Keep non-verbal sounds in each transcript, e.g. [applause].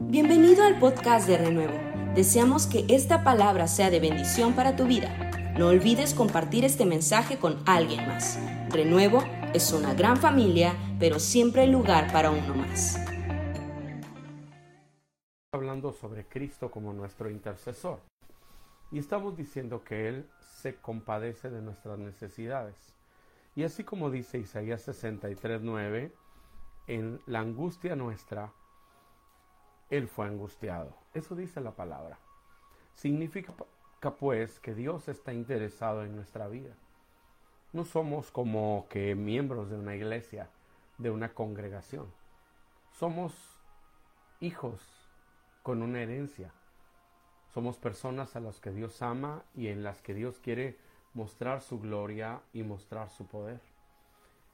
Bienvenido al podcast de Renuevo. Deseamos que esta palabra sea de bendición para tu vida. No olvides compartir este mensaje con alguien más. Renuevo es una gran familia, pero siempre hay lugar para uno más. Hablando sobre Cristo como nuestro intercesor. Y estamos diciendo que Él se compadece de nuestras necesidades. Y así como dice Isaías 63:9, en la angustia nuestra, Él fue angustiado. Eso dice la palabra. Significa pues que Dios está interesado en nuestra vida. No somos como que miembros de una iglesia, de una congregación. Somos hijos con una herencia. Somos personas a las que Dios ama y en las que Dios quiere mostrar su gloria y mostrar su poder.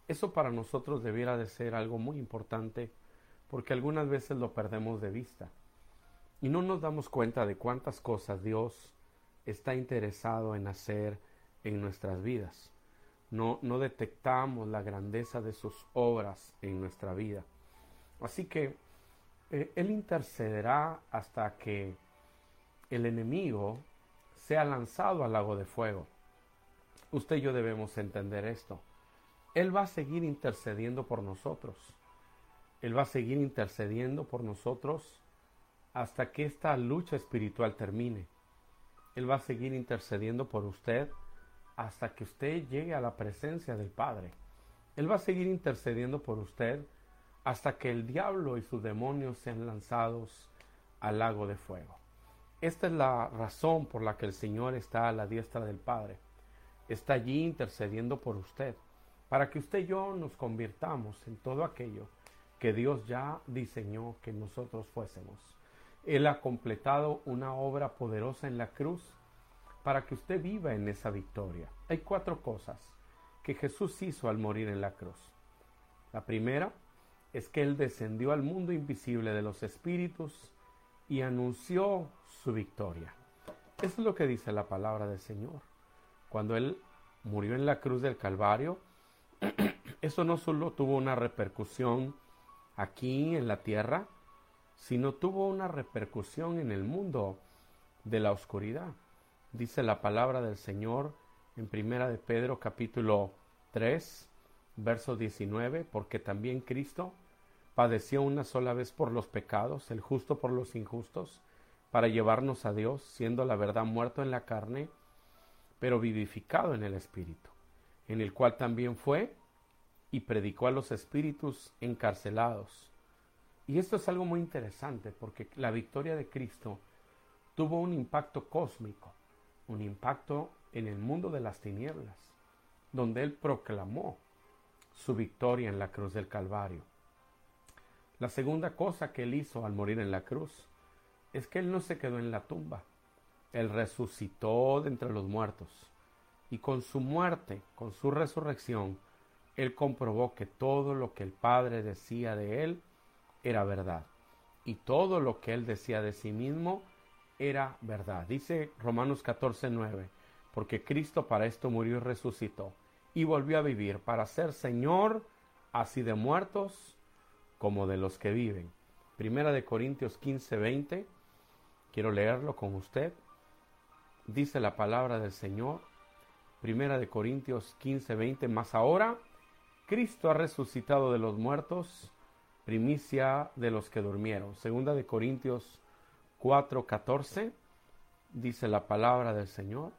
Eso para nosotros debiera de ser algo muy importante porque algunas veces lo perdemos de vista y no nos damos cuenta de cuántas cosas Dios está interesado en hacer en nuestras vidas. No, no detectamos la grandeza de sus obras en nuestra vida. Así que eh, Él intercederá hasta que el enemigo sea lanzado al lago de fuego. Usted y yo debemos entender esto. Él va a seguir intercediendo por nosotros. Él va a seguir intercediendo por nosotros hasta que esta lucha espiritual termine. Él va a seguir intercediendo por usted hasta que usted llegue a la presencia del Padre. Él va a seguir intercediendo por usted hasta que el diablo y sus demonios sean lanzados al lago de fuego. Esta es la razón por la que el Señor está a la diestra del Padre. Está allí intercediendo por usted para que usted y yo nos convirtamos en todo aquello que Dios ya diseñó que nosotros fuésemos. Él ha completado una obra poderosa en la cruz para que usted viva en esa victoria. Hay cuatro cosas que Jesús hizo al morir en la cruz. La primera es que Él descendió al mundo invisible de los espíritus y anunció su victoria. Eso es lo que dice la palabra del Señor. Cuando Él murió en la cruz del Calvario, [clears throat] eso no solo tuvo una repercusión aquí en la tierra, sino tuvo una repercusión en el mundo de la oscuridad. Dice la palabra del Señor en Primera de Pedro capítulo 3, verso 19, porque también Cristo padeció una sola vez por los pecados, el justo por los injustos, para llevarnos a Dios, siendo la verdad muerto en la carne, pero vivificado en el Espíritu, en el cual también fue y predicó a los espíritus encarcelados. Y esto es algo muy interesante porque la victoria de Cristo tuvo un impacto cósmico, un impacto en el mundo de las tinieblas, donde Él proclamó su victoria en la cruz del Calvario. La segunda cosa que Él hizo al morir en la cruz es que Él no se quedó en la tumba, Él resucitó de entre los muertos y con su muerte, con su resurrección, él comprobó que todo lo que el Padre decía de él era verdad. Y todo lo que él decía de sí mismo era verdad. Dice Romanos 14, 9, porque Cristo para esto murió y resucitó y volvió a vivir para ser Señor así de muertos como de los que viven. Primera de Corintios 15, 20, quiero leerlo con usted. Dice la palabra del Señor. Primera de Corintios 15, 20, más ahora Cristo ha resucitado de los muertos, primicia de los que durmieron. Segunda de Corintios 4:14 dice la palabra del Señor.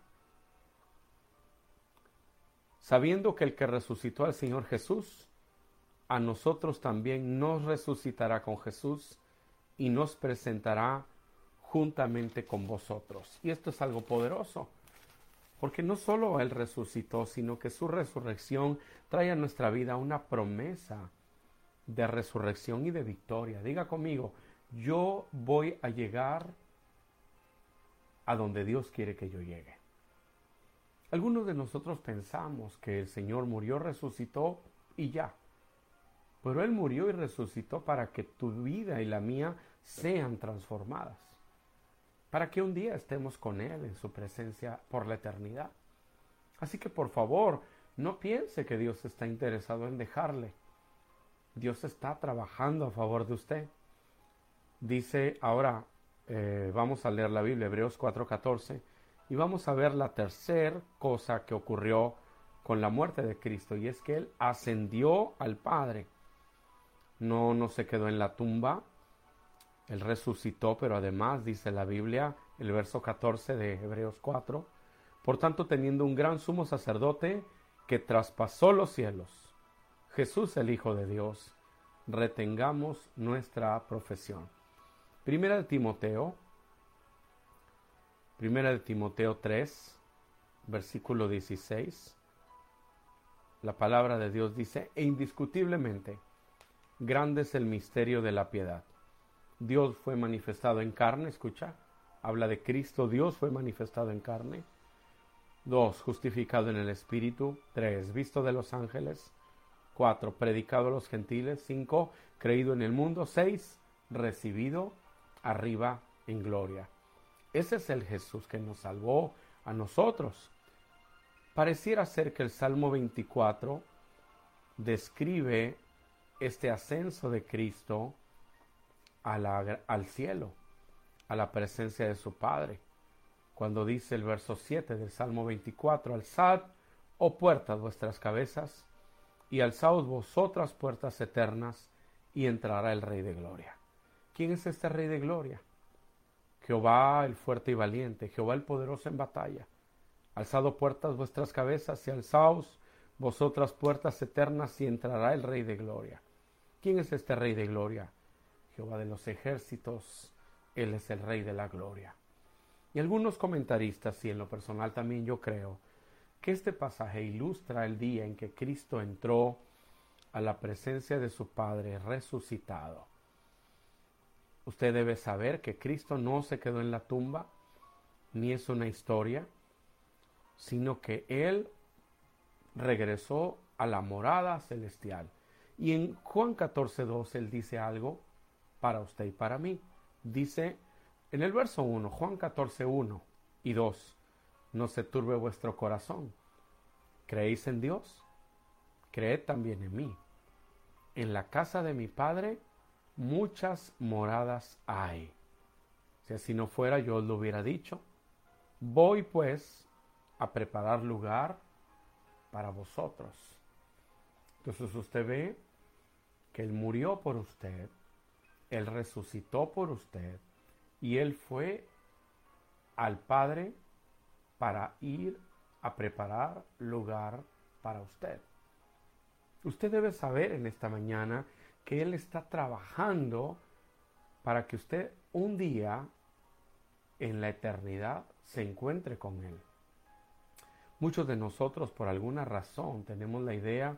Sabiendo que el que resucitó al Señor Jesús, a nosotros también nos resucitará con Jesús y nos presentará juntamente con vosotros. Y esto es algo poderoso. Porque no solo Él resucitó, sino que su resurrección trae a nuestra vida una promesa de resurrección y de victoria. Diga conmigo, yo voy a llegar a donde Dios quiere que yo llegue. Algunos de nosotros pensamos que el Señor murió, resucitó y ya. Pero Él murió y resucitó para que tu vida y la mía sean transformadas para que un día estemos con Él en su presencia por la eternidad. Así que por favor, no piense que Dios está interesado en dejarle. Dios está trabajando a favor de usted. Dice, ahora eh, vamos a leer la Biblia, Hebreos 4:14, y vamos a ver la tercera cosa que ocurrió con la muerte de Cristo, y es que Él ascendió al Padre. No, no se quedó en la tumba, Él resucitó, pero además, dice la Biblia, el verso 14 de Hebreos 4, por tanto, teniendo un gran sumo sacerdote que traspasó los cielos, Jesús el Hijo de Dios, retengamos nuestra profesión. Primera de Timoteo, Primera de Timoteo 3, versículo 16. La palabra de Dios dice, e indiscutiblemente, grande es el misterio de la piedad. Dios fue manifestado en carne, escucha, habla de Cristo, Dios fue manifestado en carne. Dos, justificado en el Espíritu. Tres, visto de los ángeles. Cuatro, predicado a los gentiles. Cinco, creído en el mundo. Seis, recibido arriba en gloria. Ese es el Jesús que nos salvó a nosotros. Pareciera ser que el Salmo 24 describe este ascenso de Cristo al cielo, a la presencia de su Padre. Cuando dice el verso 7 del Salmo 24, alzad, oh puertas, vuestras cabezas, y alzaos vosotras puertas eternas, y entrará el Rey de Gloria. ¿Quién es este Rey de Gloria? Jehová el fuerte y valiente, Jehová el poderoso en batalla. Alzado puertas vuestras cabezas y alzaos vosotras puertas eternas y entrará el Rey de Gloria. ¿Quién es este Rey de Gloria? Jehová de los ejércitos, Él es el Rey de la Gloria. Y algunos comentaristas, y en lo personal también yo creo, que este pasaje ilustra el día en que Cristo entró a la presencia de su Padre resucitado. Usted debe saber que Cristo no se quedó en la tumba, ni es una historia, sino que Él regresó a la morada celestial. Y en Juan 14.2 Él dice algo para usted y para mí. Dice en el verso 1, Juan 14.1 y 2, no se turbe vuestro corazón. ¿Creéis en Dios? Creed también en mí. En la casa de mi Padre muchas moradas hay. Si así no fuera, yo os lo hubiera dicho. Voy pues a preparar lugar para vosotros. Entonces usted ve que Él murió por usted, Él resucitó por usted y Él fue al Padre para ir a preparar lugar para usted. Usted debe saber en esta mañana que Él está trabajando para que usted un día en la eternidad se encuentre con Él. Muchos de nosotros por alguna razón tenemos la idea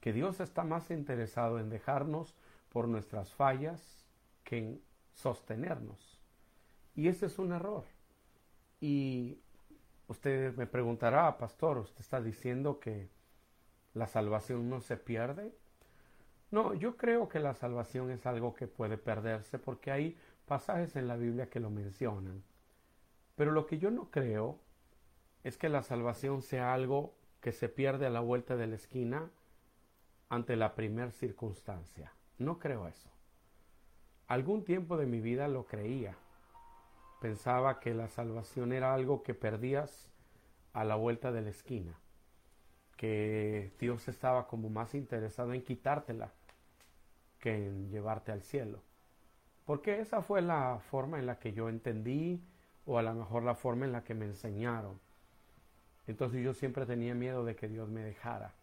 que Dios está más interesado en dejarnos por nuestras fallas que en sostenernos. Y ese es un error. Y usted me preguntará, pastor, ¿usted está diciendo que la salvación no se pierde? No, yo creo que la salvación es algo que puede perderse porque hay pasajes en la Biblia que lo mencionan. Pero lo que yo no creo es que la salvación sea algo que se pierde a la vuelta de la esquina ante la primera circunstancia. No creo eso. Algún tiempo de mi vida lo creía. Pensaba que la salvación era algo que perdías a la vuelta de la esquina que Dios estaba como más interesado en quitártela que en llevarte al cielo. Porque esa fue la forma en la que yo entendí o a lo mejor la forma en la que me enseñaron. Entonces yo siempre tenía miedo de que Dios me dejara.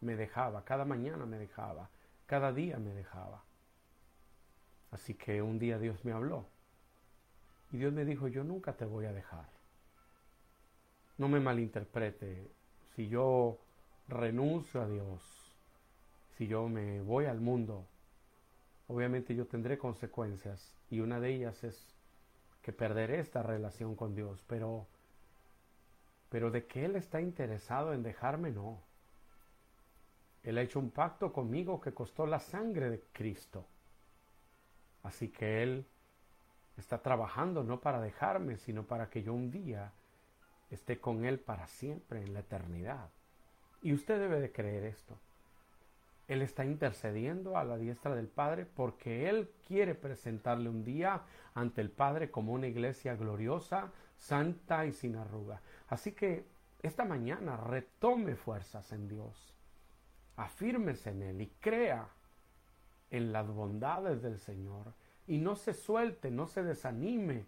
Me dejaba, cada mañana me dejaba, cada día me dejaba. Así que un día Dios me habló. Y Dios me dijo, yo nunca te voy a dejar. No me malinterprete, si yo renuncio a Dios, si yo me voy al mundo, obviamente yo tendré consecuencias y una de ellas es que perderé esta relación con Dios, pero pero de que él está interesado en dejarme no. Él ha hecho un pacto conmigo que costó la sangre de Cristo. Así que él está trabajando no para dejarme, sino para que yo un día esté con Él para siempre en la eternidad. Y usted debe de creer esto. Él está intercediendo a la diestra del Padre porque Él quiere presentarle un día ante el Padre como una iglesia gloriosa, santa y sin arruga. Así que esta mañana retome fuerzas en Dios, afírmese en Él y crea en las bondades del Señor y no se suelte, no se desanime,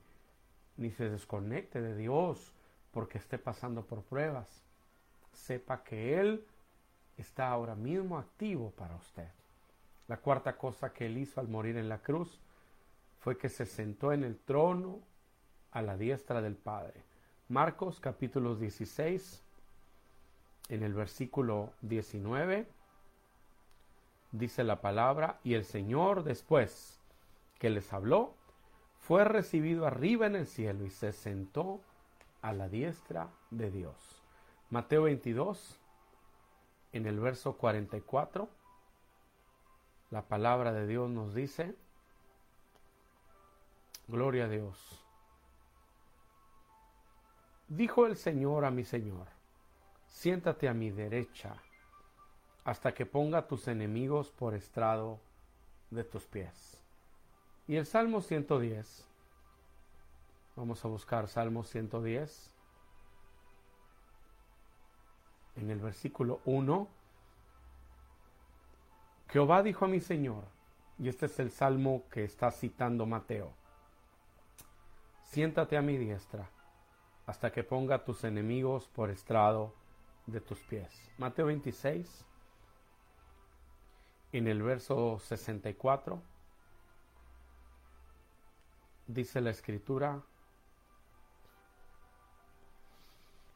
ni se desconecte de Dios porque esté pasando por pruebas. Sepa que Él está ahora mismo activo para usted. La cuarta cosa que Él hizo al morir en la cruz fue que se sentó en el trono a la diestra del Padre. Marcos capítulo 16, en el versículo 19, dice la palabra, y el Señor después que les habló, fue recibido arriba en el cielo y se sentó a la diestra de Dios. Mateo 22, en el verso 44, la palabra de Dios nos dice, Gloria a Dios. Dijo el Señor a mi Señor, siéntate a mi derecha hasta que ponga tus enemigos por estrado de tus pies. Y el Salmo 110, vamos a buscar Salmo 110, en el versículo 1, Jehová dijo a mi Señor, y este es el salmo que está citando Mateo, siéntate a mi diestra hasta que ponga tus enemigos por estrado de tus pies. Mateo 26, en el verso 64, dice la escritura,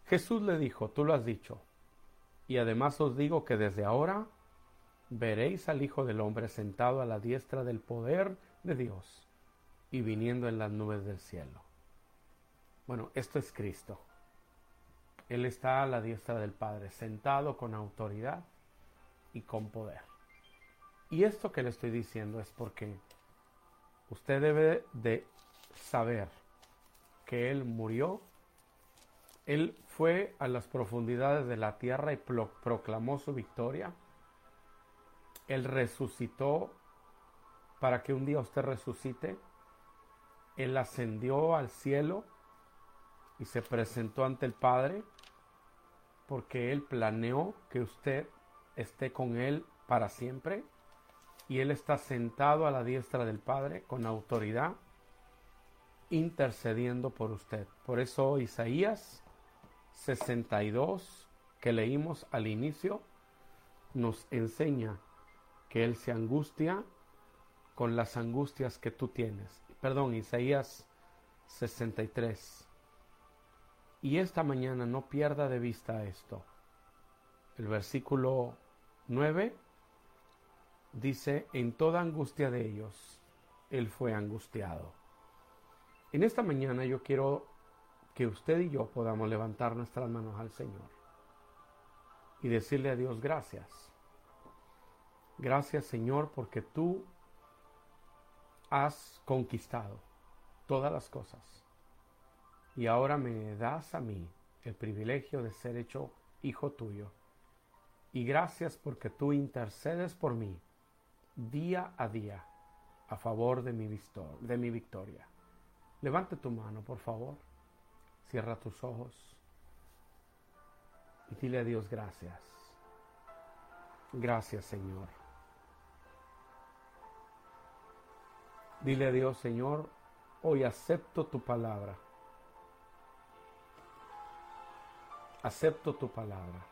Jesús le dijo, tú lo has dicho, y además os digo que desde ahora veréis al Hijo del Hombre sentado a la diestra del poder de Dios y viniendo en las nubes del cielo. Bueno, esto es Cristo. Él está a la diestra del Padre, sentado con autoridad y con poder. Y esto que le estoy diciendo es porque usted debe de saber que Él murió él fue a las profundidades de la tierra y proclamó su victoria. Él resucitó para que un día usted resucite. Él ascendió al cielo y se presentó ante el Padre porque Él planeó que usted esté con Él para siempre. Y Él está sentado a la diestra del Padre con autoridad, intercediendo por usted. Por eso Isaías 62 que leímos al inicio nos enseña que Él se angustia con las angustias que tú tienes. Perdón, Isaías 63. Y esta mañana no pierda de vista esto. El versículo 9 dice, en toda angustia de ellos, Él fue angustiado. En esta mañana yo quiero que usted y yo podamos levantar nuestras manos al Señor y decirle a Dios gracias. Gracias Señor porque tú has conquistado todas las cosas y ahora me das a mí el privilegio de ser hecho hijo tuyo. Y gracias porque tú intercedes por mí día a día a favor de mi, de mi victoria. Levante tu mano, por favor. Cierra tus ojos y dile a Dios gracias. Gracias Señor. Dile a Dios Señor, hoy acepto tu palabra. Acepto tu palabra.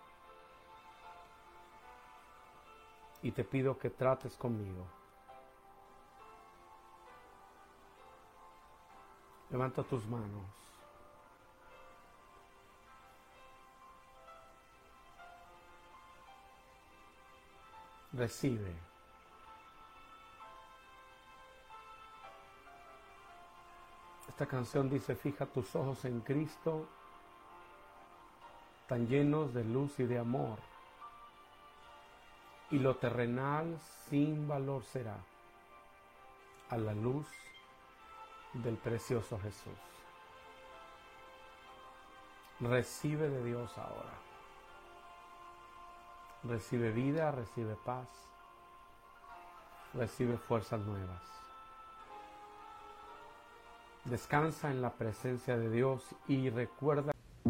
Y te pido que trates conmigo. Levanta tus manos. recibe. Esta canción dice, fija tus ojos en Cristo, tan llenos de luz y de amor, y lo terrenal sin valor será a la luz del precioso Jesús. Recibe de Dios ahora. Recibe vida, recibe paz, recibe fuerzas nuevas. Descansa en la presencia de Dios y recuerda.